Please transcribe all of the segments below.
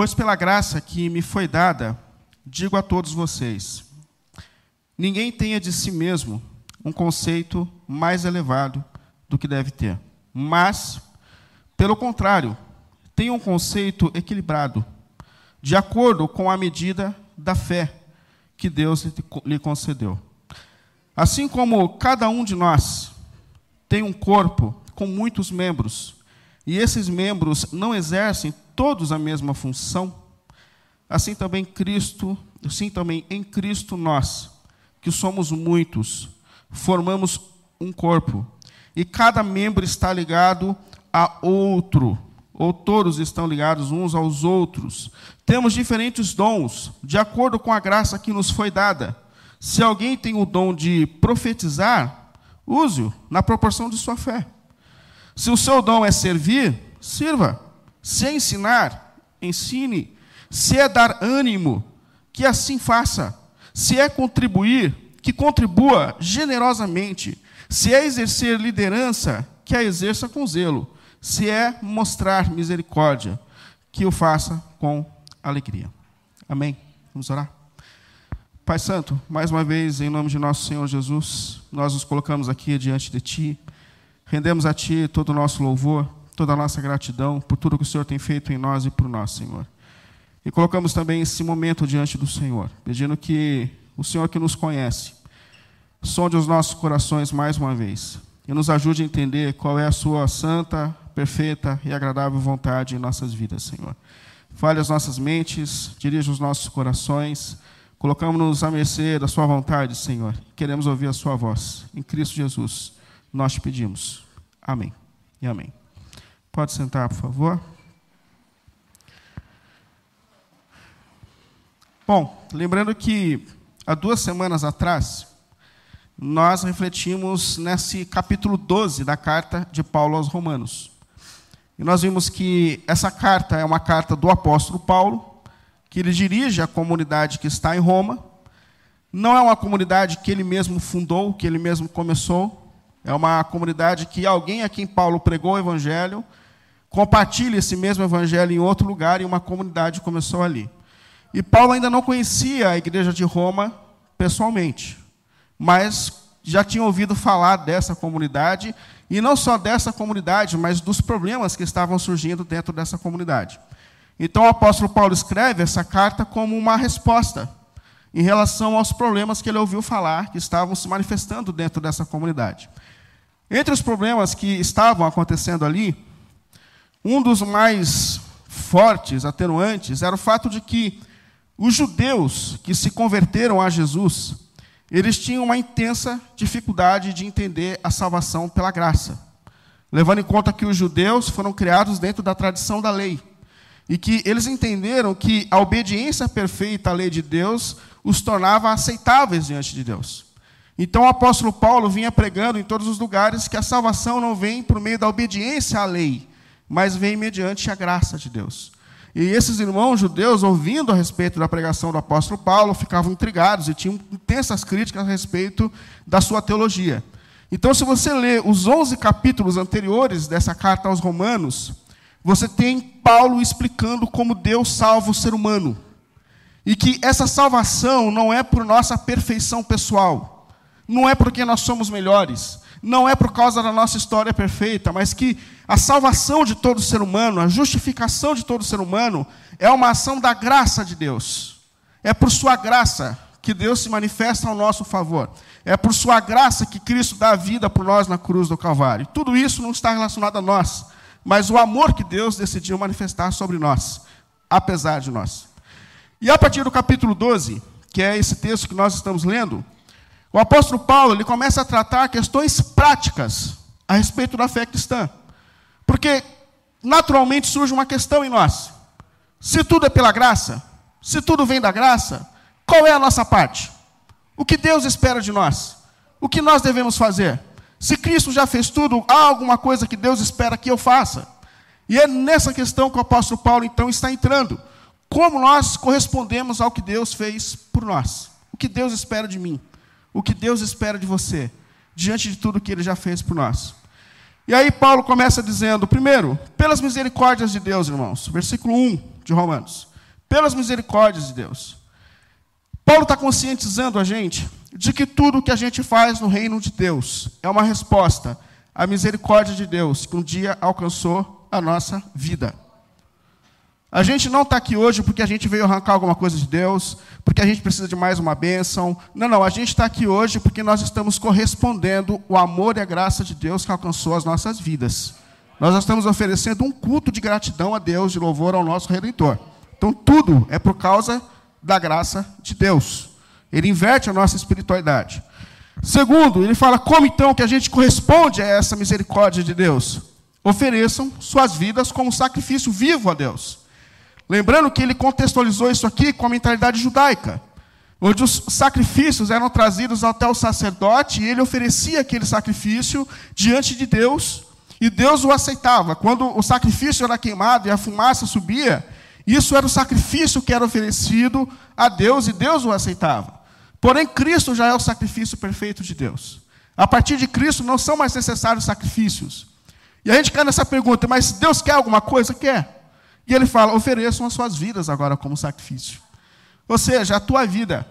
Pois pela graça que me foi dada, digo a todos vocês: ninguém tenha de si mesmo um conceito mais elevado do que deve ter, mas, pelo contrário, tenha um conceito equilibrado, de acordo com a medida da fé que Deus lhe concedeu. Assim como cada um de nós tem um corpo com muitos membros, e esses membros não exercem todos a mesma função, assim também Cristo, assim também em Cristo nós, que somos muitos, formamos um corpo, e cada membro está ligado a outro, ou todos estão ligados uns aos outros. Temos diferentes dons, de acordo com a graça que nos foi dada. Se alguém tem o dom de profetizar, use-o na proporção de sua fé. Se o seu dom é servir, sirva. Se é ensinar, ensine. Se é dar ânimo, que assim faça. Se é contribuir, que contribua generosamente. Se é exercer liderança, que a exerça com zelo. Se é mostrar misericórdia, que o faça com alegria. Amém? Vamos orar? Pai Santo, mais uma vez, em nome de nosso Senhor Jesus, nós nos colocamos aqui diante de Ti, rendemos a Ti todo o nosso louvor, toda a nossa gratidão por tudo que o Senhor tem feito em nós e por nós, Senhor. E colocamos também esse momento diante do Senhor, pedindo que o Senhor que nos conhece, sonde os nossos corações mais uma vez e nos ajude a entender qual é a Sua santa, perfeita e agradável vontade em nossas vidas, Senhor. Fale as nossas mentes, dirija os nossos corações, colocamos-nos à mercê da Sua vontade, Senhor. Queremos ouvir a Sua voz. Em Cristo Jesus, nós te pedimos. Amém e amém. Pode sentar, por favor. Bom, lembrando que há duas semanas atrás, nós refletimos nesse capítulo 12 da carta de Paulo aos Romanos. E nós vimos que essa carta é uma carta do apóstolo Paulo, que ele dirige a comunidade que está em Roma. Não é uma comunidade que ele mesmo fundou, que ele mesmo começou. É uma comunidade que alguém a quem Paulo pregou o evangelho compartilha esse mesmo evangelho em outro lugar e uma comunidade começou ali. E Paulo ainda não conhecia a igreja de Roma pessoalmente, mas já tinha ouvido falar dessa comunidade, e não só dessa comunidade, mas dos problemas que estavam surgindo dentro dessa comunidade. Então o apóstolo Paulo escreve essa carta como uma resposta em relação aos problemas que ele ouviu falar que estavam se manifestando dentro dessa comunidade. Entre os problemas que estavam acontecendo ali, um dos mais fortes, atenuantes, era o fato de que os judeus que se converteram a Jesus, eles tinham uma intensa dificuldade de entender a salvação pela graça, levando em conta que os judeus foram criados dentro da tradição da lei e que eles entenderam que a obediência perfeita à lei de Deus os tornava aceitáveis diante de Deus. Então o apóstolo Paulo vinha pregando em todos os lugares que a salvação não vem por meio da obediência à lei, mas vem mediante a graça de Deus. E esses irmãos judeus, ouvindo a respeito da pregação do apóstolo Paulo, ficavam intrigados e tinham intensas críticas a respeito da sua teologia. Então, se você ler os 11 capítulos anteriores dessa carta aos Romanos, você tem Paulo explicando como Deus salva o ser humano. E que essa salvação não é por nossa perfeição pessoal, não é porque nós somos melhores, não é por causa da nossa história perfeita, mas que a salvação de todo ser humano, a justificação de todo ser humano, é uma ação da graça de Deus. É por Sua graça que Deus se manifesta ao nosso favor. É por Sua graça que Cristo dá a vida por nós na cruz do Calvário. Tudo isso não está relacionado a nós, mas o amor que Deus decidiu manifestar sobre nós, apesar de nós. E a partir do capítulo 12, que é esse texto que nós estamos lendo, o apóstolo Paulo ele começa a tratar questões práticas a respeito da fé cristã. Porque naturalmente surge uma questão em nós. Se tudo é pela graça, se tudo vem da graça, qual é a nossa parte? O que Deus espera de nós? O que nós devemos fazer? Se Cristo já fez tudo, há alguma coisa que Deus espera que eu faça? E é nessa questão que o apóstolo Paulo então está entrando. Como nós correspondemos ao que Deus fez por nós? O que Deus espera de mim? O que Deus espera de você, diante de tudo que Ele já fez por nós. E aí Paulo começa dizendo, primeiro, pelas misericórdias de Deus, irmãos, versículo 1 de Romanos. pelas misericórdias de Deus. Paulo está conscientizando a gente de que tudo que a gente faz no reino de Deus é uma resposta à misericórdia de Deus que um dia alcançou a nossa vida. A gente não está aqui hoje porque a gente veio arrancar alguma coisa de Deus, porque a gente precisa de mais uma bênção. Não, não, a gente está aqui hoje porque nós estamos correspondendo o amor e a graça de Deus que alcançou as nossas vidas. Nós estamos oferecendo um culto de gratidão a Deus, de louvor ao nosso Redentor. Então, tudo é por causa da graça de Deus. Ele inverte a nossa espiritualidade. Segundo, ele fala como então que a gente corresponde a essa misericórdia de Deus? Ofereçam suas vidas como sacrifício vivo a Deus. Lembrando que ele contextualizou isso aqui com a mentalidade judaica, onde os sacrifícios eram trazidos até o sacerdote e ele oferecia aquele sacrifício diante de Deus e Deus o aceitava. Quando o sacrifício era queimado e a fumaça subia, isso era o sacrifício que era oferecido a Deus e Deus o aceitava. Porém, Cristo já é o sacrifício perfeito de Deus. A partir de Cristo não são mais necessários sacrifícios. E a gente cai nessa pergunta, mas Deus quer alguma coisa? Quer. E ele fala: ofereçam as suas vidas agora como sacrifício. Ou seja, a tua vida,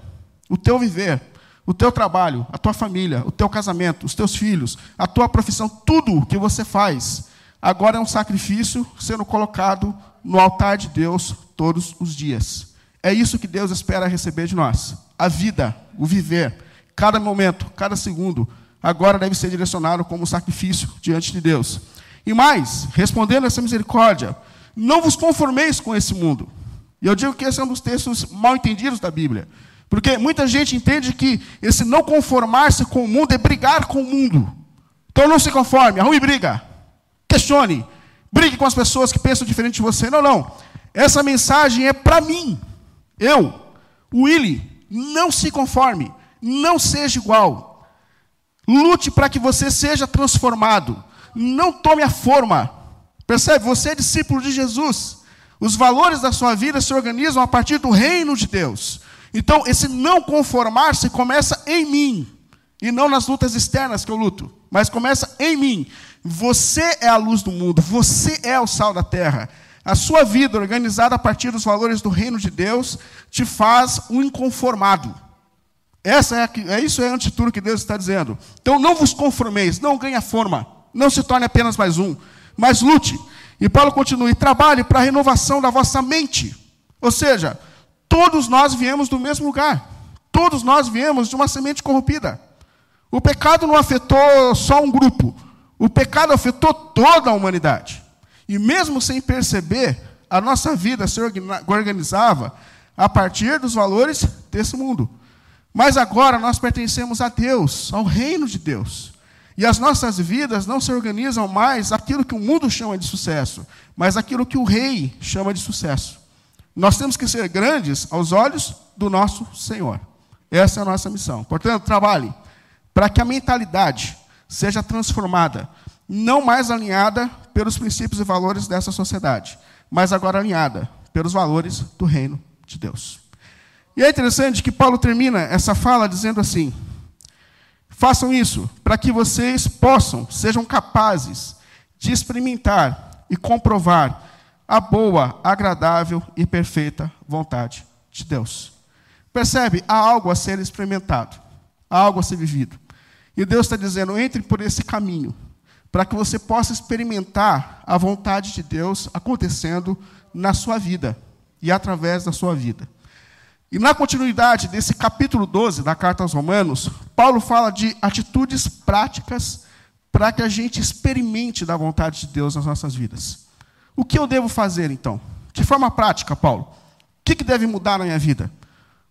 o teu viver, o teu trabalho, a tua família, o teu casamento, os teus filhos, a tua profissão, tudo que você faz, agora é um sacrifício sendo colocado no altar de Deus todos os dias. É isso que Deus espera receber de nós. A vida, o viver, cada momento, cada segundo, agora deve ser direcionado como sacrifício diante de Deus. E mais, respondendo a essa misericórdia, não vos conformeis com esse mundo. E eu digo que esse é um dos textos mal entendidos da Bíblia. Porque muita gente entende que esse não conformar-se com o mundo é brigar com o mundo. Então não se conforme, arrume briga. Questione. Brigue com as pessoas que pensam diferente de você. Não, não. Essa mensagem é para mim. Eu, Willy, não se conforme. Não seja igual. Lute para que você seja transformado. Não tome a forma Percebe? Você é discípulo de Jesus. Os valores da sua vida se organizam a partir do reino de Deus. Então, esse não conformar-se começa em mim. E não nas lutas externas que eu luto. Mas começa em mim. Você é a luz do mundo. Você é o sal da terra. A sua vida, organizada a partir dos valores do reino de Deus, te faz um inconformado. Essa é, é isso é antes tudo que Deus está dizendo. Então não vos conformeis, não ganhe forma, não se torne apenas mais um, mas lute. E Paulo continua: e trabalhe para a renovação da vossa mente. Ou seja, todos nós viemos do mesmo lugar. Todos nós viemos de uma semente corrompida. O pecado não afetou só um grupo. O pecado afetou toda a humanidade. E mesmo sem perceber, a nossa vida se organizava a partir dos valores desse mundo. Mas agora nós pertencemos a Deus, ao reino de Deus. E as nossas vidas não se organizam mais aquilo que o mundo chama de sucesso, mas aquilo que o rei chama de sucesso. Nós temos que ser grandes aos olhos do nosso Senhor. Essa é a nossa missão. Portanto, trabalhe para que a mentalidade seja transformada, não mais alinhada pelos princípios e valores dessa sociedade, mas agora alinhada pelos valores do reino de Deus. E é interessante que Paulo termina essa fala dizendo assim: Façam isso para que vocês possam, sejam capazes de experimentar e comprovar a boa, agradável e perfeita vontade de Deus. Percebe? Há algo a ser experimentado, há algo a ser vivido. E Deus está dizendo: entre por esse caminho, para que você possa experimentar a vontade de Deus acontecendo na sua vida e através da sua vida. E na continuidade desse capítulo 12 da carta aos Romanos, Paulo fala de atitudes práticas para que a gente experimente da vontade de Deus nas nossas vidas. O que eu devo fazer então? De forma prática, Paulo. O que, que deve mudar na minha vida?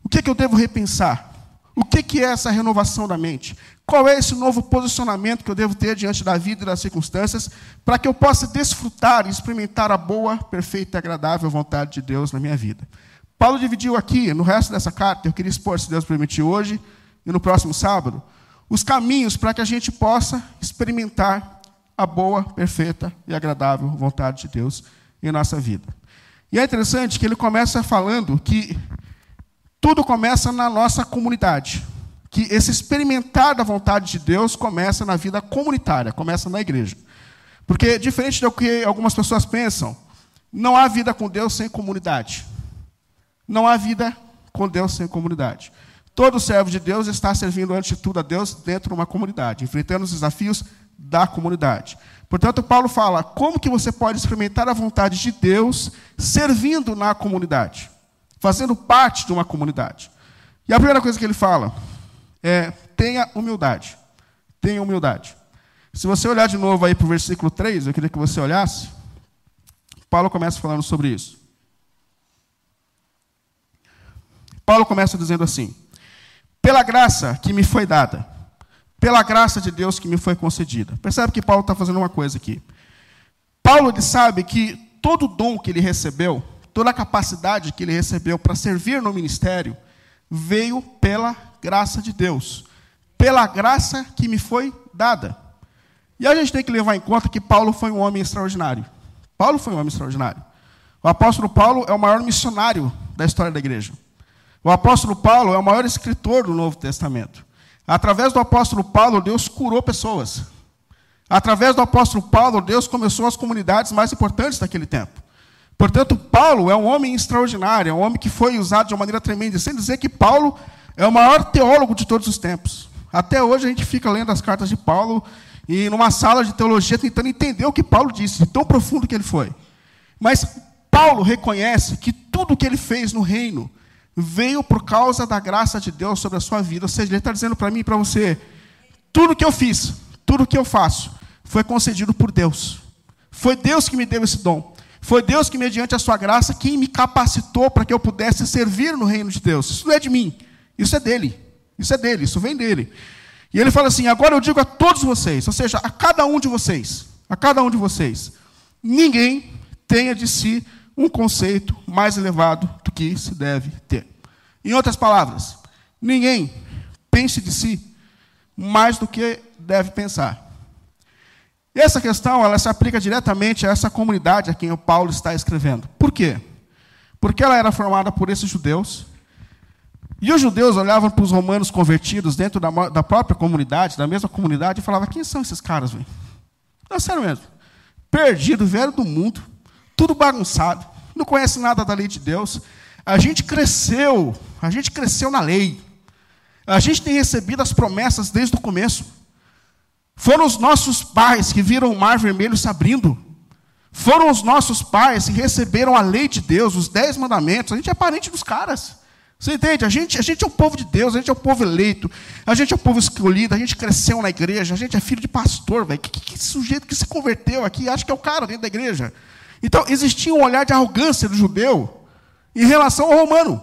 O que, que eu devo repensar? O que, que é essa renovação da mente? Qual é esse novo posicionamento que eu devo ter diante da vida e das circunstâncias para que eu possa desfrutar e experimentar a boa, perfeita e agradável vontade de Deus na minha vida? Paulo dividiu aqui, no resto dessa carta, eu queria expor, se Deus permitir, hoje e no próximo sábado, os caminhos para que a gente possa experimentar a boa, perfeita e agradável vontade de Deus em nossa vida. E é interessante que ele começa falando que tudo começa na nossa comunidade. Que esse experimentar da vontade de Deus começa na vida comunitária, começa na igreja. Porque, diferente do que algumas pessoas pensam, não há vida com Deus sem comunidade. Não há vida com Deus sem comunidade. Todo servo de Deus está servindo, antes de tudo, a Deus dentro de uma comunidade, enfrentando os desafios da comunidade. Portanto, Paulo fala: como que você pode experimentar a vontade de Deus servindo na comunidade, fazendo parte de uma comunidade? E a primeira coisa que ele fala é: tenha humildade. Tenha humildade. Se você olhar de novo aí para o versículo 3, eu queria que você olhasse. Paulo começa falando sobre isso. Paulo começa dizendo assim: pela graça que me foi dada, pela graça de Deus que me foi concedida. Percebe que Paulo está fazendo uma coisa aqui. Paulo ele sabe que todo dom que ele recebeu, toda a capacidade que ele recebeu para servir no ministério, veio pela graça de Deus, pela graça que me foi dada. E a gente tem que levar em conta que Paulo foi um homem extraordinário. Paulo foi um homem extraordinário. O apóstolo Paulo é o maior missionário da história da igreja. O apóstolo Paulo é o maior escritor do Novo Testamento. Através do apóstolo Paulo, Deus curou pessoas. Através do apóstolo Paulo, Deus começou as comunidades mais importantes daquele tempo. Portanto, Paulo é um homem extraordinário, é um homem que foi usado de uma maneira tremenda. Sem dizer que Paulo é o maior teólogo de todos os tempos. Até hoje a gente fica lendo as cartas de Paulo e numa sala de teologia tentando entender o que Paulo disse, de tão profundo que ele foi. Mas Paulo reconhece que tudo que ele fez no reino veio por causa da graça de Deus sobre a sua vida. Ou seja, ele está dizendo para mim e para você: tudo que eu fiz, tudo que eu faço, foi concedido por Deus. Foi Deus que me deu esse dom. Foi Deus que, mediante a sua graça, quem me capacitou para que eu pudesse servir no reino de Deus. Isso não é de mim, isso é dele. Isso é dele, isso vem dele. E ele fala assim: agora eu digo a todos vocês, ou seja, a cada um de vocês, a cada um de vocês, ninguém tenha de si um conceito mais elevado do que se deve ter. Em outras palavras, ninguém pense de si mais do que deve pensar. E essa questão ela se aplica diretamente a essa comunidade a quem o Paulo está escrevendo. Por quê? Porque ela era formada por esses judeus. E os judeus olhavam para os romanos convertidos dentro da, da própria comunidade, da mesma comunidade, e falavam: quem são esses caras, velho? Não, sério mesmo. Perdido, velho do mundo tudo bagunçado, não conhece nada da lei de Deus. A gente cresceu, a gente cresceu na lei. A gente tem recebido as promessas desde o começo. Foram os nossos pais que viram o mar vermelho se abrindo. Foram os nossos pais que receberam a lei de Deus, os dez mandamentos. A gente é parente dos caras. Você entende? A gente, a gente é o povo de Deus, a gente é o povo eleito, a gente é o povo escolhido, a gente cresceu na igreja, a gente é filho de pastor, velho. Que, que, que sujeito que se converteu aqui acha que é o cara dentro da igreja? Então, existia um olhar de arrogância do judeu em relação ao romano.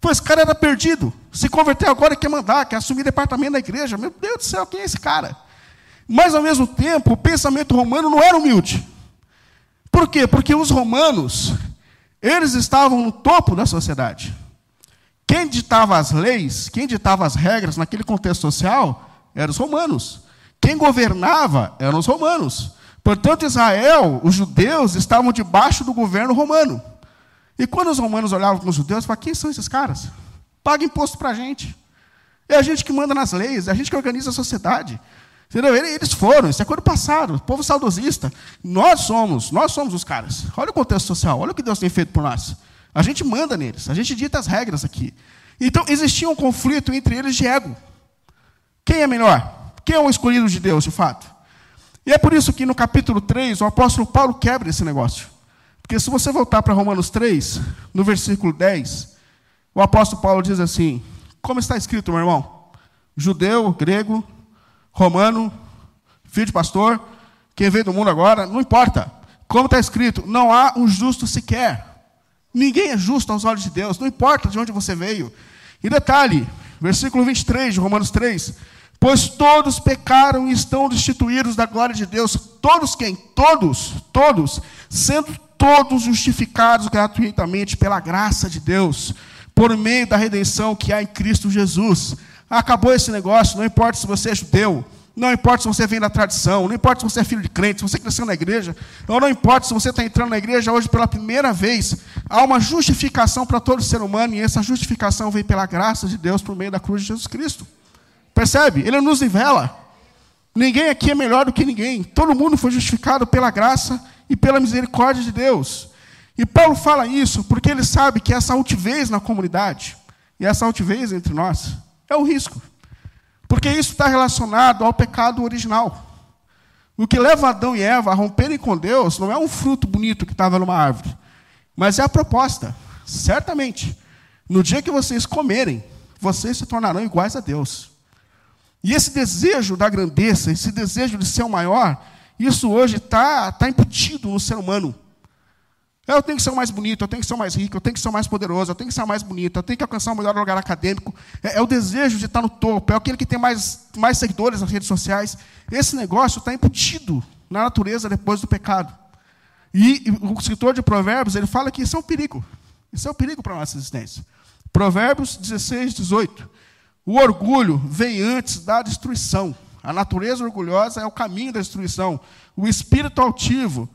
Pois esse cara era perdido. Se converteu agora, quer mandar, quer assumir departamento da igreja. Meu Deus do céu, quem é esse cara? Mas, ao mesmo tempo, o pensamento romano não era humilde. Por quê? Porque os romanos, eles estavam no topo da sociedade. Quem ditava as leis, quem ditava as regras naquele contexto social, eram os romanos. Quem governava eram os romanos. Portanto, Israel, os judeus, estavam debaixo do governo romano. E quando os romanos olhavam para os judeus, falavam: quem são esses caras? Paga imposto para a gente. É a gente que manda nas leis, é a gente que organiza a sociedade. Eles foram, isso é coisa do passado, povo saudosista. Nós somos, nós somos os caras. Olha o contexto social, olha o que Deus tem feito por nós. A gente manda neles, a gente dita as regras aqui. Então existia um conflito entre eles de ego. Quem é melhor? Quem é o escolhido de Deus, de fato? E é por isso que no capítulo 3, o apóstolo Paulo quebra esse negócio. Porque se você voltar para Romanos 3, no versículo 10, o apóstolo Paulo diz assim: Como está escrito, meu irmão? Judeu, grego, romano, filho de pastor, quem veio do mundo agora, não importa. Como está escrito, não há um justo sequer. Ninguém é justo aos olhos de Deus, não importa de onde você veio. E detalhe, versículo 23 de Romanos 3: Pois todos pecaram e estão destituídos da glória de Deus. Todos quem? Todos, todos, sendo todos justificados gratuitamente pela graça de Deus, por meio da redenção que há em Cristo Jesus. Acabou esse negócio, não importa se você é judeu, não importa se você vem da tradição, não importa se você é filho de crente, se você cresceu na igreja, ou não importa se você está entrando na igreja hoje pela primeira vez, há uma justificação para todo ser humano, e essa justificação vem pela graça de Deus por meio da cruz de Jesus Cristo. Percebe? Ele nos nivela. Ninguém aqui é melhor do que ninguém. Todo mundo foi justificado pela graça e pela misericórdia de Deus. E Paulo fala isso porque ele sabe que essa altivez na comunidade e essa altivez entre nós é o risco. Porque isso está relacionado ao pecado original. O que leva Adão e Eva a romperem com Deus não é um fruto bonito que estava numa árvore, mas é a proposta. Certamente, no dia que vocês comerem, vocês se tornarão iguais a Deus. E esse desejo da grandeza, esse desejo de ser o maior, isso hoje está tá imputido no ser humano. Eu tenho que ser o mais bonito, eu tenho que ser o mais rico, eu tenho que ser o mais poderoso, eu tenho que ser o mais bonito, eu tenho que alcançar o melhor lugar acadêmico. É, é o desejo de estar no topo, é aquele que tem mais, mais seguidores nas redes sociais. Esse negócio está imputido na natureza depois do pecado. E, e o escritor de Provérbios, ele fala que isso é um perigo. Isso é um perigo para a nossa existência. Provérbios 16, 18. O orgulho vem antes da destruição. A natureza orgulhosa é o caminho da destruição. O espírito altivo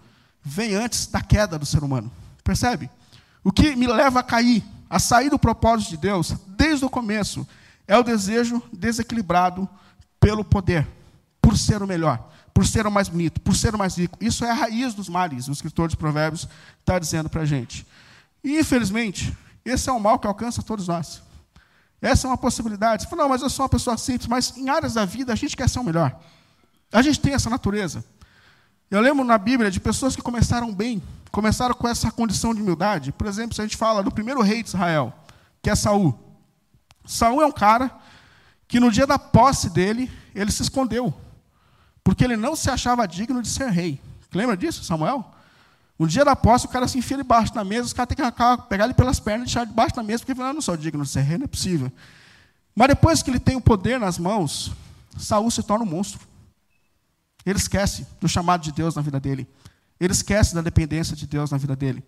vem antes da queda do ser humano. Percebe? O que me leva a cair, a sair do propósito de Deus, desde o começo, é o desejo desequilibrado pelo poder, por ser o melhor, por ser o mais bonito, por ser o mais rico. Isso é a raiz dos males, o escritor de Provérbios está dizendo para a gente. E, infelizmente, esse é um mal que alcança todos nós. Essa é uma possibilidade. Você fala, não, mas eu sou uma pessoa simples, mas em áreas da vida a gente quer ser o melhor. A gente tem essa natureza. Eu lembro na Bíblia de pessoas que começaram bem, começaram com essa condição de humildade. Por exemplo, se a gente fala do primeiro rei de Israel, que é Saul. Saul é um cara que no dia da posse dele, ele se escondeu, porque ele não se achava digno de ser rei. Lembra disso, Samuel? No dia da posse, o cara se enfia debaixo da mesa, os caras têm que pegar ele pelas pernas e deixar debaixo da mesa, porque ele fala, ah, não sou digno de ser rei, não é possível. Mas depois que ele tem o poder nas mãos, Saul se torna um monstro. Ele esquece do chamado de Deus na vida dele. Ele esquece da dependência de Deus na vida dele.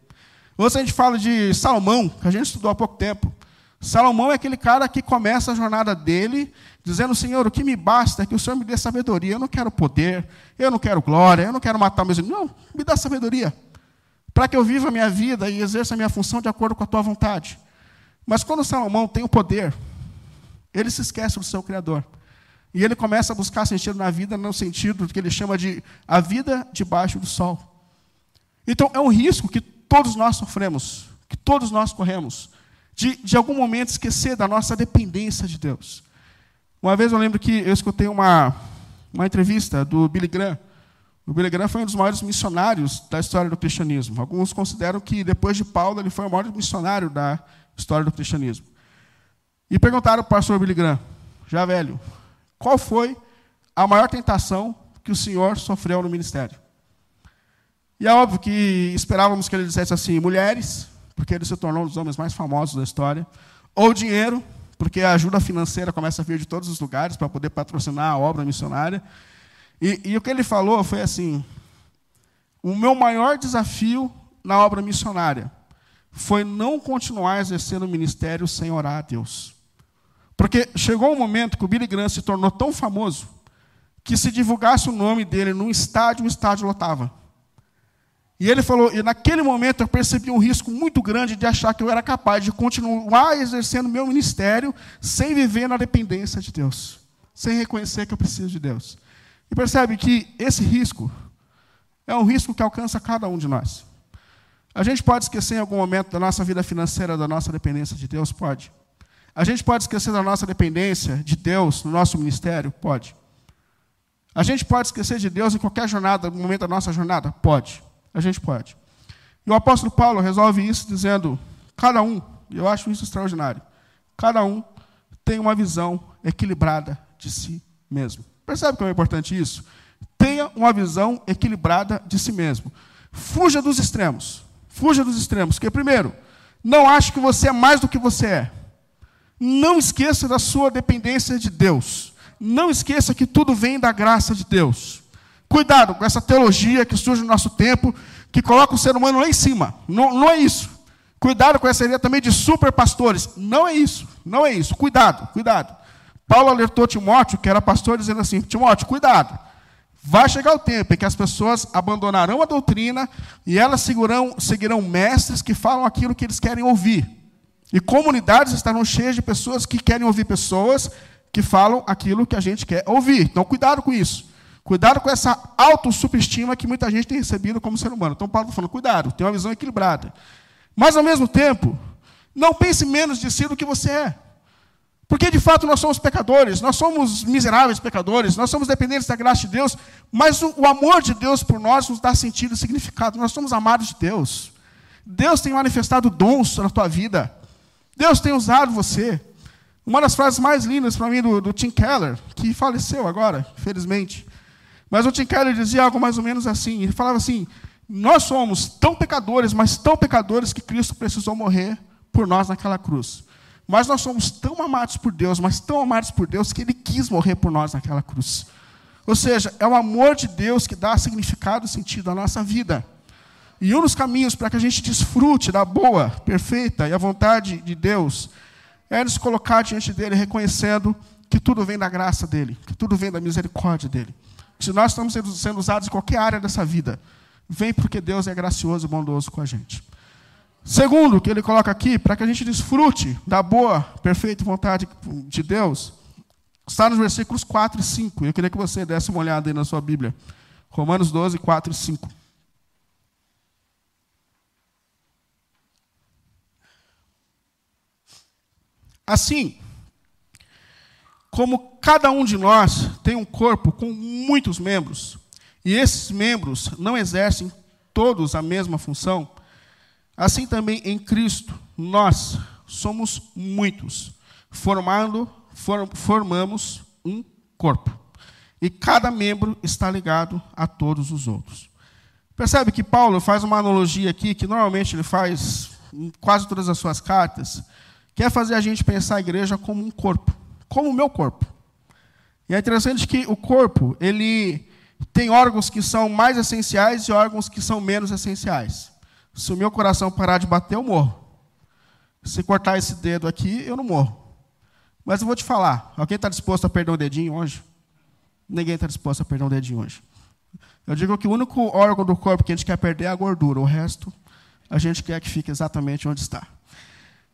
Hoje a gente fala de Salomão, que a gente estudou há pouco tempo. Salomão é aquele cara que começa a jornada dele dizendo: Senhor, o que me basta é que o Senhor me dê sabedoria. Eu não quero poder, eu não quero glória, eu não quero matar meus irmãos. Não, me dá sabedoria para que eu viva a minha vida e exerça a minha função de acordo com a tua vontade. Mas quando Salomão tem o poder, ele se esquece do seu Criador. E ele começa a buscar sentido na vida, no sentido que ele chama de a vida debaixo do sol. Então, é um risco que todos nós sofremos, que todos nós corremos, de, de algum momento esquecer da nossa dependência de Deus. Uma vez eu lembro que eu escutei uma, uma entrevista do Billy Graham, o Billy Graham foi um dos maiores missionários da história do cristianismo. Alguns consideram que, depois de Paulo, ele foi o maior missionário da história do cristianismo. E perguntaram para o pastor Billy Graham, já velho, qual foi a maior tentação que o senhor sofreu no ministério? E é óbvio que esperávamos que ele dissesse assim: mulheres, porque ele se tornou um dos homens mais famosos da história, ou dinheiro, porque a ajuda financeira começa a vir de todos os lugares para poder patrocinar a obra missionária. E, e o que ele falou foi assim: o meu maior desafio na obra missionária foi não continuar exercendo o ministério sem orar a Deus. Porque chegou um momento que o Billy Graham se tornou tão famoso que se divulgasse o nome dele num estádio, o estádio lotava. E ele falou, e naquele momento eu percebi um risco muito grande de achar que eu era capaz de continuar exercendo meu ministério sem viver na dependência de Deus, sem reconhecer que eu preciso de Deus. E percebe que esse risco é um risco que alcança cada um de nós. A gente pode esquecer em algum momento da nossa vida financeira, da nossa dependência de Deus? Pode. A gente pode esquecer da nossa dependência de Deus no nosso ministério? Pode. A gente pode esquecer de Deus em qualquer jornada, no momento da nossa jornada? Pode. A gente pode. E o apóstolo Paulo resolve isso dizendo: cada um, e eu acho isso extraordinário, cada um tem uma visão equilibrada de si mesmo. Percebe como é importante isso? Tenha uma visão equilibrada de si mesmo. Fuja dos extremos. Fuja dos extremos. Porque, primeiro, não ache que você é mais do que você é. Não esqueça da sua dependência de Deus. Não esqueça que tudo vem da graça de Deus. Cuidado com essa teologia que surge no nosso tempo, que coloca o ser humano lá em cima. Não, não é isso. Cuidado com essa ideia também de super pastores. Não é isso. Não é isso. Cuidado, cuidado. Paulo alertou Timóteo, que era pastor, dizendo assim: Timóteo, cuidado. Vai chegar o tempo em que as pessoas abandonarão a doutrina e elas seguirão, seguirão mestres que falam aquilo que eles querem ouvir. E comunidades estarão cheias de pessoas que querem ouvir pessoas que falam aquilo que a gente quer ouvir. Então, cuidado com isso. Cuidado com essa autossupeestima que muita gente tem recebido como ser humano. Então, Paulo está falando, cuidado, tenha uma visão equilibrada. Mas, ao mesmo tempo, não pense menos de si do que você é. Porque, de fato, nós somos pecadores, nós somos miseráveis pecadores, nós somos dependentes da graça de Deus, mas o, o amor de Deus por nós nos dá sentido e significado. Nós somos amados de Deus. Deus tem manifestado dons na tua vida. Deus tem usado você. Uma das frases mais lindas para mim do, do Tim Keller, que faleceu agora, infelizmente. Mas o Tim Keller dizia algo mais ou menos assim. Ele falava assim: Nós somos tão pecadores, mas tão pecadores que Cristo precisou morrer por nós naquela cruz. Mas nós somos tão amados por Deus, mas tão amados por Deus, que Ele quis morrer por nós naquela cruz. Ou seja, é o amor de Deus que dá significado e sentido à nossa vida. E um dos caminhos para que a gente desfrute da boa, perfeita e a vontade de Deus é nos colocar diante dele, reconhecendo que tudo vem da graça dele, que tudo vem da misericórdia dele. Se nós estamos sendo usados em qualquer área dessa vida, vem porque Deus é gracioso e bondoso com a gente. Segundo, que ele coloca aqui, para que a gente desfrute da boa, perfeita vontade de Deus, está nos versículos 4 e 5. Eu queria que você desse uma olhada aí na sua Bíblia. Romanos 12, 4 e 5. Assim, como cada um de nós tem um corpo com muitos membros, e esses membros não exercem todos a mesma função, assim também em Cristo nós somos muitos, formando, formamos um corpo. E cada membro está ligado a todos os outros. Percebe que Paulo faz uma analogia aqui, que normalmente ele faz em quase todas as suas cartas, quer fazer a gente pensar a igreja como um corpo, como o meu corpo. E é interessante que o corpo, ele tem órgãos que são mais essenciais e órgãos que são menos essenciais. Se o meu coração parar de bater, eu morro. Se cortar esse dedo aqui, eu não morro. Mas eu vou te falar, alguém está disposto a perder um dedinho hoje? Ninguém está disposto a perder um dedinho hoje. Eu digo que o único órgão do corpo que a gente quer perder é a gordura, o resto a gente quer que fique exatamente onde está.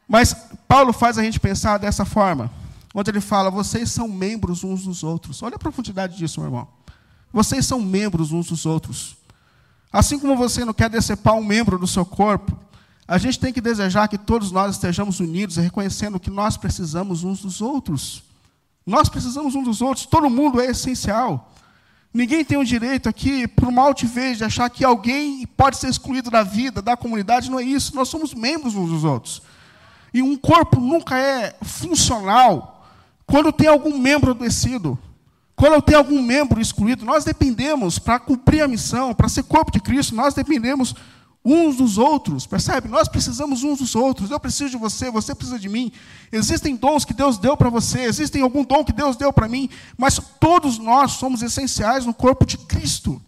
Mas Paulo faz a gente pensar dessa forma, onde ele fala: vocês são membros uns dos outros. Olha a profundidade disso, meu irmão. Vocês são membros uns dos outros. Assim como você não quer decepar um membro do seu corpo, a gente tem que desejar que todos nós estejamos unidos reconhecendo que nós precisamos uns dos outros. Nós precisamos uns dos outros, todo mundo é essencial. Ninguém tem o direito aqui, por uma altivez, de achar que alguém pode ser excluído da vida, da comunidade, não é isso. Nós somos membros uns dos outros. E um corpo nunca é funcional quando tem algum membro adoecido, quando tem algum membro excluído. Nós dependemos, para cumprir a missão, para ser corpo de Cristo, nós dependemos uns dos outros, percebe? Nós precisamos uns dos outros. Eu preciso de você, você precisa de mim. Existem dons que Deus deu para você, existem algum dom que Deus deu para mim, mas todos nós somos essenciais no corpo de Cristo.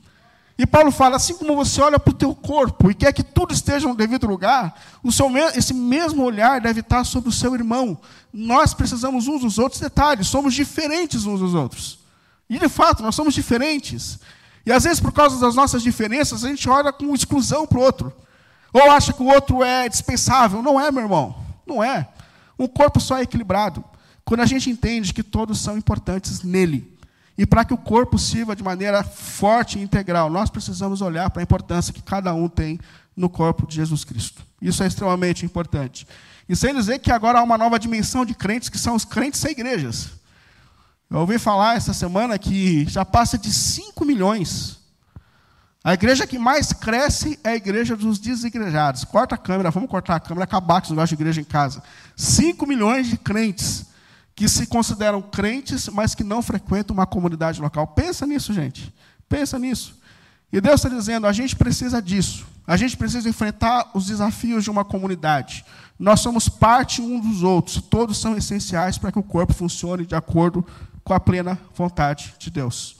E Paulo fala: assim como você olha para o teu corpo e quer que tudo esteja no devido lugar, seu, esse mesmo olhar deve estar sobre o seu irmão. Nós precisamos uns dos outros. Detalhes, somos diferentes uns dos outros. E de fato, nós somos diferentes. E às vezes, por causa das nossas diferenças, a gente olha com exclusão para o outro. Ou acha que o outro é dispensável. Não é, meu irmão. Não é. Um corpo só é equilibrado. Quando a gente entende que todos são importantes nele. E para que o corpo sirva de maneira forte e integral, nós precisamos olhar para a importância que cada um tem no corpo de Jesus Cristo. Isso é extremamente importante. E sem dizer que agora há uma nova dimensão de crentes, que são os crentes sem igrejas. Eu ouvi falar essa semana que já passa de 5 milhões. A igreja que mais cresce é a igreja dos desigrejados. Corta a câmera, vamos cortar a câmera, acabar com esse negócio de igreja em casa. 5 milhões de crentes que se consideram crentes, mas que não frequentam uma comunidade local. Pensa nisso, gente. Pensa nisso. E Deus está dizendo: a gente precisa disso. A gente precisa enfrentar os desafios de uma comunidade. Nós somos parte um dos outros. Todos são essenciais para que o corpo funcione de acordo com a plena vontade de Deus.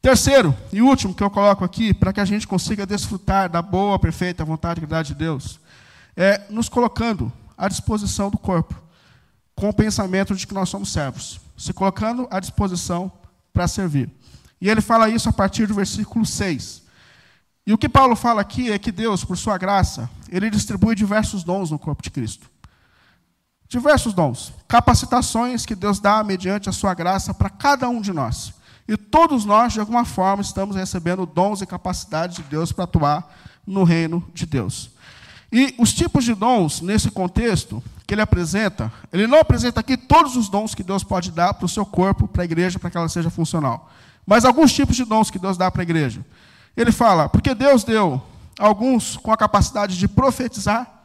Terceiro e último que eu coloco aqui, para que a gente consiga desfrutar da boa, perfeita vontade e verdade de Deus, é nos colocando à disposição do corpo com o pensamento de que nós somos servos, se colocando à disposição para servir. E ele fala isso a partir do versículo 6. E o que Paulo fala aqui é que Deus, por sua graça, ele distribui diversos dons no corpo de Cristo. Diversos dons, capacitações que Deus dá mediante a sua graça para cada um de nós. E todos nós, de alguma forma, estamos recebendo dons e capacidades de Deus para atuar no reino de Deus. E os tipos de dons, nesse contexto, que ele apresenta, ele não apresenta aqui todos os dons que Deus pode dar para o seu corpo, para a igreja, para que ela seja funcional. Mas alguns tipos de dons que Deus dá para a igreja. Ele fala, porque Deus deu alguns com a capacidade de profetizar.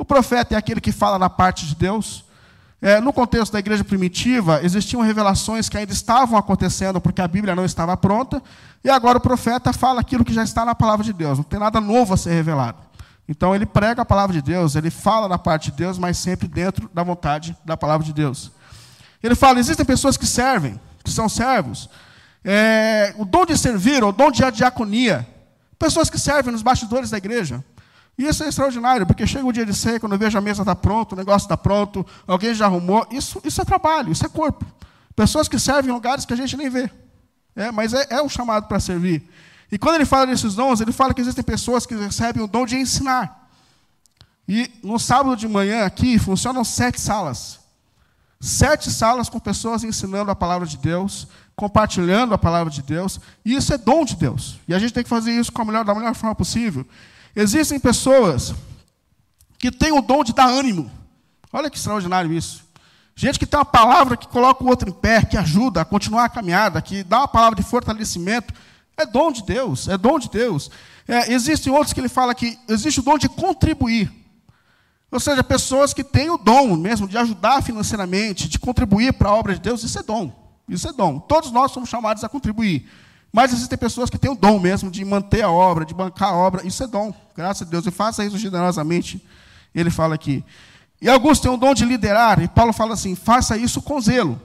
O profeta é aquele que fala na parte de Deus. É, no contexto da igreja primitiva, existiam revelações que ainda estavam acontecendo porque a Bíblia não estava pronta, e agora o profeta fala aquilo que já está na palavra de Deus, não tem nada novo a ser revelado. Então ele prega a palavra de Deus, ele fala da parte de Deus, mas sempre dentro da vontade da palavra de Deus. Ele fala: existem pessoas que servem, que são servos. É, o dom de servir, o dom de diaconia. Pessoas que servem nos bastidores da igreja. E isso é extraordinário, porque chega o dia de ceia, quando eu vejo a mesa está pronta, o negócio está pronto, alguém já arrumou. Isso, isso é trabalho, isso é corpo. Pessoas que servem em lugares que a gente nem vê. É, mas é, é um chamado para servir. E quando ele fala desses dons, ele fala que existem pessoas que recebem o dom de ensinar. E no sábado de manhã aqui funcionam sete salas. Sete salas com pessoas ensinando a palavra de Deus, compartilhando a palavra de Deus. E isso é dom de Deus. E a gente tem que fazer isso com a melhor, da melhor forma possível. Existem pessoas que têm o dom de dar ânimo. Olha que extraordinário isso. Gente que tem uma palavra que coloca o outro em pé, que ajuda a continuar a caminhada, que dá uma palavra de fortalecimento. É dom de Deus, é dom de Deus. É, existem outros que ele fala que existe o dom de contribuir. Ou seja, pessoas que têm o dom mesmo de ajudar financeiramente, de contribuir para a obra de Deus, isso é dom. Isso é dom. Todos nós somos chamados a contribuir. Mas existem pessoas que têm o dom mesmo de manter a obra, de bancar a obra. Isso é dom, graças a Deus. E faça isso generosamente. Ele fala aqui. E alguns têm o dom de liderar. E Paulo fala assim: faça isso com zelo.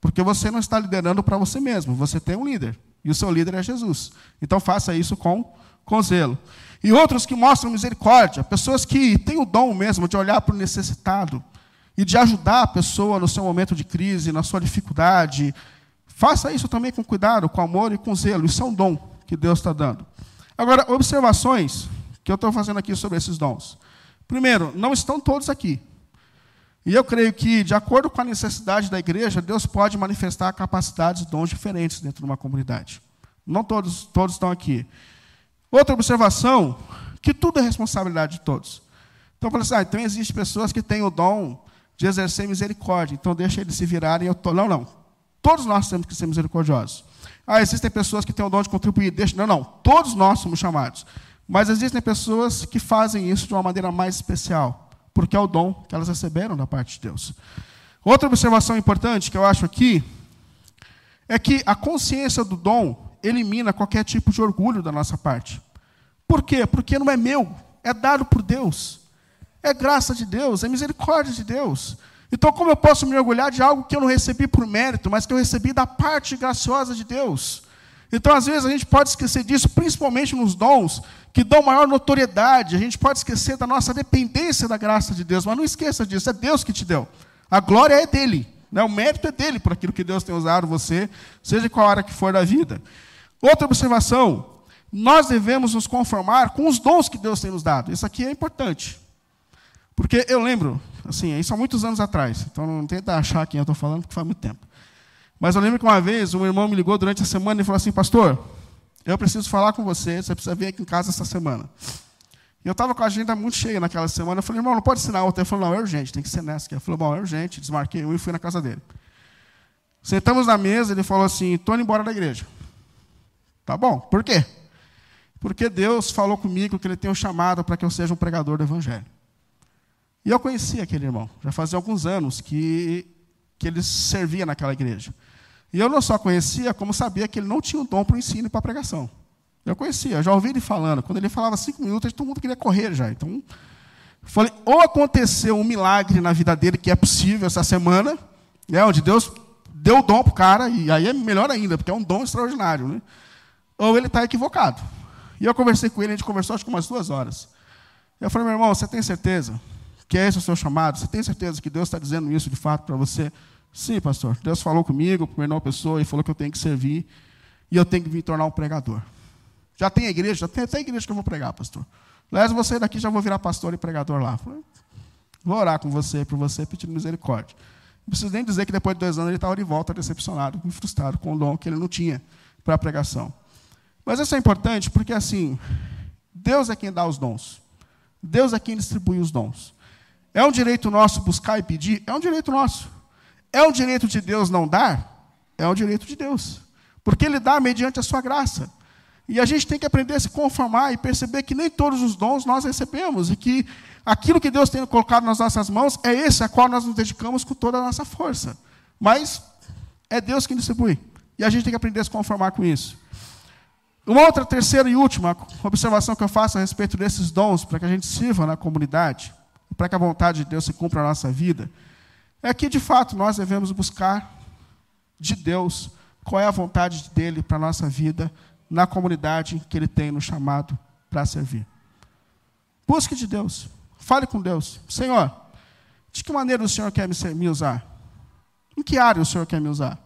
Porque você não está liderando para você mesmo. Você tem um líder. E o seu líder é Jesus. Então faça isso com, com zelo. E outros que mostram misericórdia. Pessoas que têm o dom mesmo de olhar para o necessitado. E de ajudar a pessoa no seu momento de crise, na sua dificuldade Faça isso também com cuidado, com amor e com zelo. Isso é um dom que Deus está dando. Agora, observações que eu estou fazendo aqui sobre esses dons. Primeiro, não estão todos aqui. E eu creio que, de acordo com a necessidade da igreja, Deus pode manifestar capacidades e dons diferentes dentro de uma comunidade. Não todos, todos estão aqui. Outra observação, que tudo é responsabilidade de todos. Então, eu falei assim, ah, então existem pessoas que têm o dom de exercer misericórdia, então deixa eles se virarem. Eu tô... Não, não. Todos nós temos que ser misericordiosos. Ah, existem pessoas que têm o dom de contribuir. Deixa... Não, não. Todos nós somos chamados. Mas existem pessoas que fazem isso de uma maneira mais especial, porque é o dom que elas receberam da parte de Deus. Outra observação importante que eu acho aqui é que a consciência do dom elimina qualquer tipo de orgulho da nossa parte. Por quê? Porque não é meu, é dado por Deus. É graça de Deus, é misericórdia de Deus. Então, como eu posso me orgulhar de algo que eu não recebi por mérito, mas que eu recebi da parte graciosa de Deus? Então, às vezes, a gente pode esquecer disso, principalmente nos dons que dão maior notoriedade. A gente pode esquecer da nossa dependência da graça de Deus, mas não esqueça disso, é Deus que te deu. A glória é dele, né? o mérito é dele por aquilo que Deus tem usado você, seja qual hora que for da vida. Outra observação: nós devemos nos conformar com os dons que Deus tem nos dado. Isso aqui é importante. Porque eu lembro, assim, isso há muitos anos atrás, então não tenta achar quem eu estou falando, porque faz muito tempo. Mas eu lembro que uma vez um irmão me ligou durante a semana e falou assim: Pastor, eu preciso falar com você, você precisa vir aqui em casa essa semana. E eu estava com a agenda muito cheia naquela semana. Eu falei, irmão, não pode assinar outra. Ele falou, não, é urgente, tem que ser nessa. Ele falou, bom, é urgente. Desmarquei um e fui na casa dele. Sentamos na mesa, ele falou assim: estou indo embora da igreja. Tá bom, por quê? Porque Deus falou comigo que Ele tem um chamado para que eu seja um pregador do Evangelho. E eu conhecia aquele irmão, já fazia alguns anos que, que ele servia naquela igreja. E eu não só conhecia, como sabia que ele não tinha o dom para o ensino e para a pregação. Eu conhecia, já ouvi ele falando. Quando ele falava cinco minutos, todo mundo queria correr já. Então, falei, ou aconteceu um milagre na vida dele, que é possível essa semana, né, onde Deus deu o dom para o cara, e aí é melhor ainda, porque é um dom extraordinário. Né? Ou ele está equivocado. E eu conversei com ele, a gente conversou acho que umas duas horas. Eu falei, meu irmão, você tem certeza? Que é esse o seu chamado? Você tem certeza que Deus está dizendo isso de fato para você? Sim, pastor. Deus falou comigo, com o irmão pessoa, e falou que eu tenho que servir e eu tenho que me tornar um pregador. Já tem igreja, já tem até igreja que eu vou pregar, pastor. Aliás, você daqui já vou virar pastor e pregador lá. Vou orar com você, por você, pedindo misericórdia. Não preciso nem dizer que depois de dois anos ele estava de volta decepcionado, frustrado com o dom que ele não tinha para a pregação. Mas isso é importante porque, assim, Deus é quem dá os dons. Deus é quem distribui os dons. É um direito nosso buscar e pedir? É um direito nosso. É um direito de Deus não dar? É um direito de Deus. Porque Ele dá mediante a sua graça. E a gente tem que aprender a se conformar e perceber que nem todos os dons nós recebemos e que aquilo que Deus tem colocado nas nossas mãos é esse a qual nós nos dedicamos com toda a nossa força. Mas é Deus quem distribui. E a gente tem que aprender a se conformar com isso. Uma outra, terceira e última observação que eu faço a respeito desses dons, para que a gente sirva na comunidade, para que a vontade de Deus se cumpra na nossa vida, é que, de fato, nós devemos buscar de Deus qual é a vontade dele para a nossa vida na comunidade que ele tem nos chamado para servir. Busque de Deus. Fale com Deus. Senhor, de que maneira o Senhor quer me usar? Em que área o Senhor quer me usar?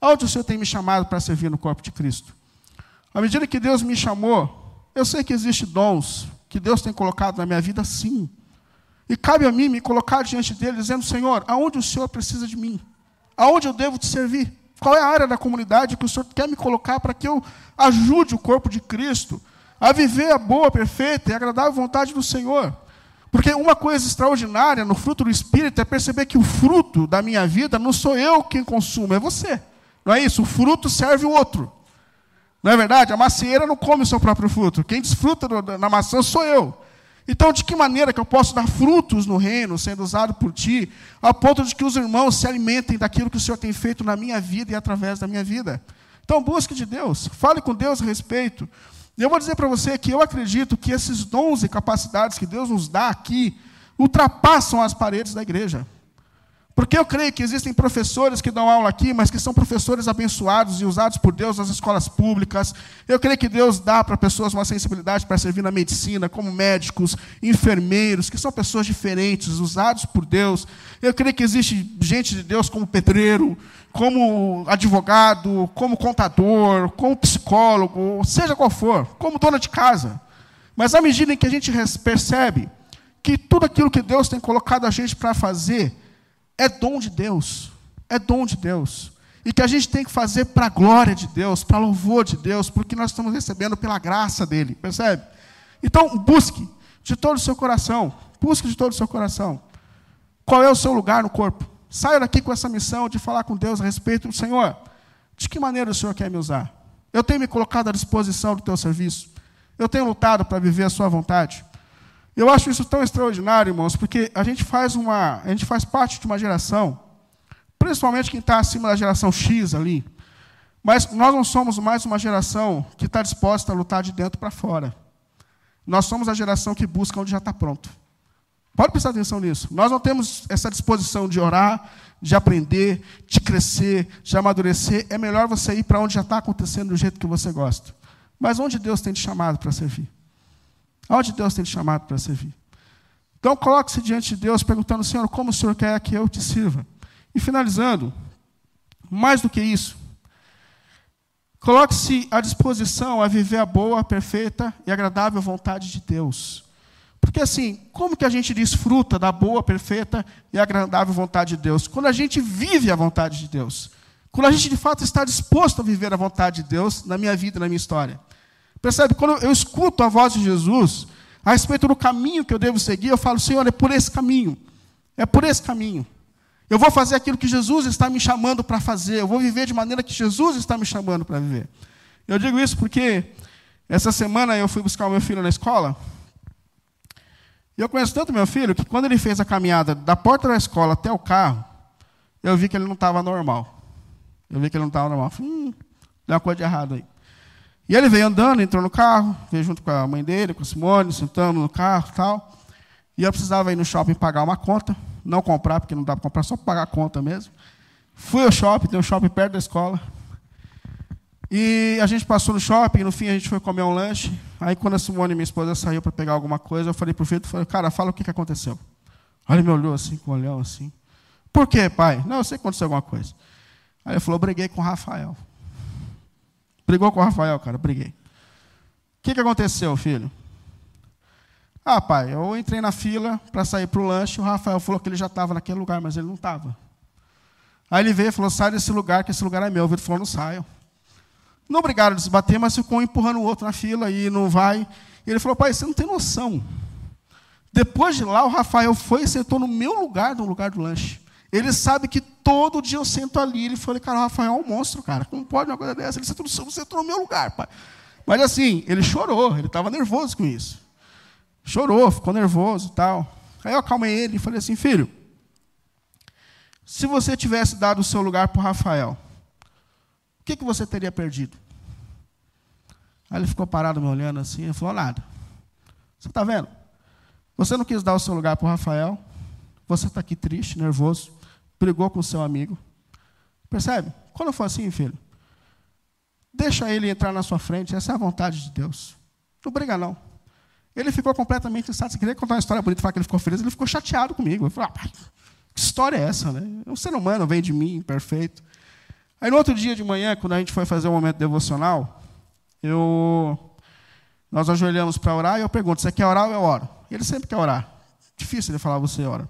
Onde o Senhor tem me chamado para servir no corpo de Cristo? À medida que Deus me chamou, eu sei que existem dons que Deus tem colocado na minha vida, sim. E cabe a mim me colocar diante dele, dizendo: Senhor, aonde o Senhor precisa de mim? Aonde eu devo te servir? Qual é a área da comunidade que o Senhor quer me colocar para que eu ajude o corpo de Cristo a viver a boa, perfeita e agradável vontade do Senhor? Porque uma coisa extraordinária no fruto do Espírito é perceber que o fruto da minha vida não sou eu quem consumo, é você. Não é isso? O fruto serve o outro. Não é verdade? A macieira não come o seu próprio fruto. Quem desfruta da maçã sou eu. Então, de que maneira que eu posso dar frutos no reino, sendo usado por ti, a ponto de que os irmãos se alimentem daquilo que o Senhor tem feito na minha vida e através da minha vida? Então, busque de Deus, fale com Deus a respeito. E eu vou dizer para você que eu acredito que esses dons e capacidades que Deus nos dá aqui ultrapassam as paredes da igreja. Porque eu creio que existem professores que dão aula aqui, mas que são professores abençoados e usados por Deus nas escolas públicas. Eu creio que Deus dá para pessoas uma sensibilidade para servir na medicina, como médicos, enfermeiros, que são pessoas diferentes, usados por Deus. Eu creio que existe gente de Deus como pedreiro, como advogado, como contador, como psicólogo, seja qual for, como dona de casa. Mas à medida em que a gente percebe que tudo aquilo que Deus tem colocado a gente para fazer, é dom de Deus. É dom de Deus. E que a gente tem que fazer para a glória de Deus, para louvor de Deus, porque nós estamos recebendo pela graça dele, percebe? Então, busque de todo o seu coração, busque de todo o seu coração. Qual é o seu lugar no corpo? Saia daqui com essa missão de falar com Deus a respeito do Senhor. De que maneira o Senhor quer me usar? Eu tenho me colocado à disposição do teu serviço. Eu tenho lutado para viver a sua vontade. Eu acho isso tão extraordinário, irmãos, porque a gente faz uma, a gente faz parte de uma geração, principalmente quem está acima da geração X ali, mas nós não somos mais uma geração que está disposta a lutar de dentro para fora. Nós somos a geração que busca onde já está pronto. Pode prestar atenção nisso. Nós não temos essa disposição de orar, de aprender, de crescer, de amadurecer. É melhor você ir para onde já está acontecendo do jeito que você gosta. Mas onde Deus tem te chamado para servir? Aonde Deus tem te chamado para servir? Então, coloque-se diante de Deus perguntando, Senhor, como o Senhor quer que eu te sirva? E finalizando, mais do que isso, coloque-se à disposição a viver a boa, perfeita e agradável vontade de Deus. Porque assim, como que a gente desfruta da boa, perfeita e agradável vontade de Deus? Quando a gente vive a vontade de Deus. Quando a gente de fato está disposto a viver a vontade de Deus na minha vida, na minha história. Percebe? Quando eu escuto a voz de Jesus a respeito do caminho que eu devo seguir, eu falo, Senhor, é por esse caminho. É por esse caminho. Eu vou fazer aquilo que Jesus está me chamando para fazer. Eu vou viver de maneira que Jesus está me chamando para viver. Eu digo isso porque essa semana eu fui buscar o meu filho na escola. E eu conheço tanto meu filho que quando ele fez a caminhada da porta da escola até o carro, eu vi que ele não estava normal. Eu vi que ele não estava normal. Hum, tem uma coisa de errado aí. E ele veio andando, entrou no carro, veio junto com a mãe dele, com a Simone, sentando no carro tal. E eu precisava ir no shopping pagar uma conta, não comprar, porque não dá para comprar, só pagar a conta mesmo. Fui ao shopping, tem um shopping perto da escola. E a gente passou no shopping, no fim a gente foi comer um lanche. Aí quando a Simone, minha esposa, saiu para pegar alguma coisa, eu falei para o filho, falei, cara, fala o que, que aconteceu. Aí ele me olhou assim, com o olhão assim. Por quê, pai? Não, eu sei que aconteceu alguma coisa. Aí ele falou, briguei com o Rafael. Brigou com o Rafael, cara, briguei. O que, que aconteceu, filho? Ah, pai, eu entrei na fila para sair para o lanche, o Rafael falou que ele já estava naquele lugar, mas ele não estava. Aí ele veio e falou: sai desse lugar, que esse lugar é meu. O Vitor falou: não saio. Não obrigaram a se bater, mas ficou empurrando o outro na fila e não vai. E ele falou: pai, você não tem noção. Depois de lá, o Rafael foi e sentou no meu lugar, no lugar do lanche. Ele sabe que todo dia eu sento ali. Ele falou: cara, Rafael é um monstro, cara. Como pode uma coisa dessa? Ele sentou você sentou no meu lugar, pai. Mas assim, ele chorou, ele estava nervoso com isso. Chorou, ficou nervoso tal. Aí eu acalmei ele e falei assim: filho, se você tivesse dado o seu lugar para o Rafael, o que, que você teria perdido? Aí ele ficou parado me olhando assim e falou: nada. Você está vendo? Você não quis dar o seu lugar para o Rafael, você está aqui triste, nervoso, brigou com seu amigo. Percebe? Quando for assim, filho, deixa ele entrar na sua frente, essa é a vontade de Deus. Não briga, não. Ele ficou completamente insatisfeito. Queria contar uma história bonita, falar que ele ficou feliz, ele ficou chateado comigo. Eu falei, ah, que história é essa, né? Um ser humano vem de mim, perfeito. Aí no outro dia de manhã, quando a gente foi fazer o um momento devocional, eu nós ajoelhamos para orar e eu pergunto: você quer orar ou eu oro? Ele sempre quer orar. Difícil ele falar, você ora.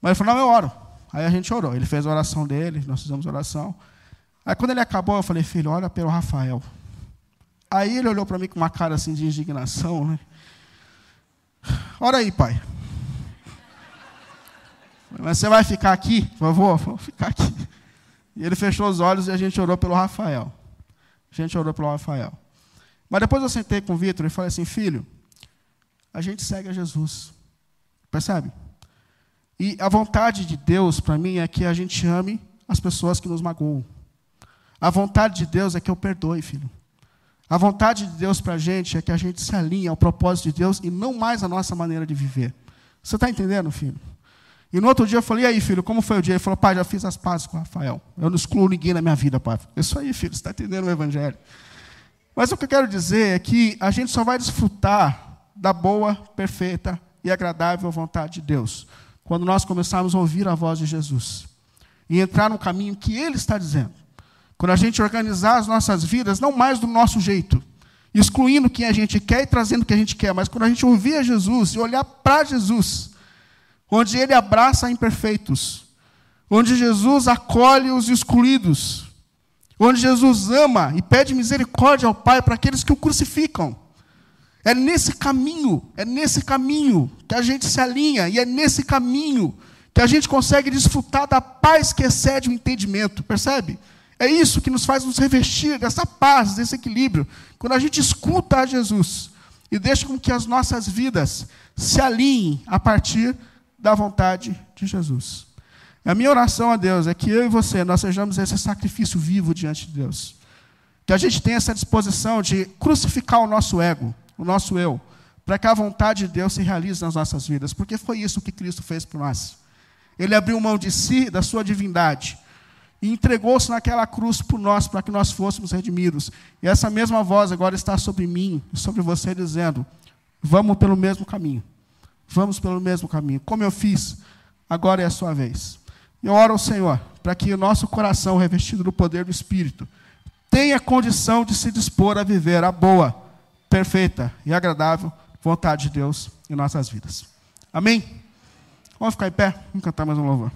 Mas ele falou: não, eu oro. Aí a gente orou. Ele fez a oração dele, nós fizemos a oração. Aí quando ele acabou, eu falei: filho, olha pelo Rafael. Aí ele olhou para mim com uma cara assim de indignação, né? Ora aí, pai. Mas você vai ficar aqui? Por favor, vou ficar aqui. E ele fechou os olhos e a gente orou pelo Rafael. A gente orou pelo Rafael. Mas depois eu sentei com o Vitor e falei assim, filho, a gente segue a Jesus. Percebe? E a vontade de Deus para mim é que a gente ame as pessoas que nos magoam. A vontade de Deus é que eu perdoe, filho. A vontade de Deus para a gente é que a gente se alinhe ao propósito de Deus e não mais à nossa maneira de viver. Você está entendendo, filho? E no outro dia eu falei, e aí, filho, como foi o dia? Ele falou, pai, já fiz as pazes com o Rafael. Eu não excluo ninguém na minha vida, pai. Isso aí, filho, você está entendendo o Evangelho. Mas o que eu quero dizer é que a gente só vai desfrutar da boa, perfeita e agradável vontade de Deus quando nós começarmos a ouvir a voz de Jesus e entrar no caminho que Ele está dizendo. Quando a gente organizar as nossas vidas, não mais do nosso jeito, excluindo quem a gente quer e trazendo o que a gente quer, mas quando a gente ouvir a Jesus e olhar para Jesus, onde Ele abraça imperfeitos, onde Jesus acolhe os excluídos, onde Jesus ama e pede misericórdia ao Pai para aqueles que o crucificam. É nesse caminho, é nesse caminho que a gente se alinha e é nesse caminho que a gente consegue desfrutar da paz que excede o entendimento, percebe? É isso que nos faz nos revestir dessa paz, desse equilíbrio. Quando a gente escuta a Jesus e deixa com que as nossas vidas se alinhem a partir da vontade de Jesus. A minha oração a Deus é que eu e você, nós sejamos esse sacrifício vivo diante de Deus. Que a gente tenha essa disposição de crucificar o nosso ego, o nosso eu, para que a vontade de Deus se realize nas nossas vidas, porque foi isso que Cristo fez por nós. Ele abriu mão de si, da sua divindade, e entregou-se naquela cruz por nós, para que nós fôssemos redimidos. E essa mesma voz agora está sobre mim e sobre você, dizendo: vamos pelo mesmo caminho. Vamos pelo mesmo caminho. Como eu fiz, agora é a sua vez. Eu oro ao Senhor para que o nosso coração, revestido do poder do Espírito, tenha condição de se dispor a viver a boa, perfeita e agradável vontade de Deus em nossas vidas. Amém? Vamos ficar em pé? Vamos cantar mais um louvor.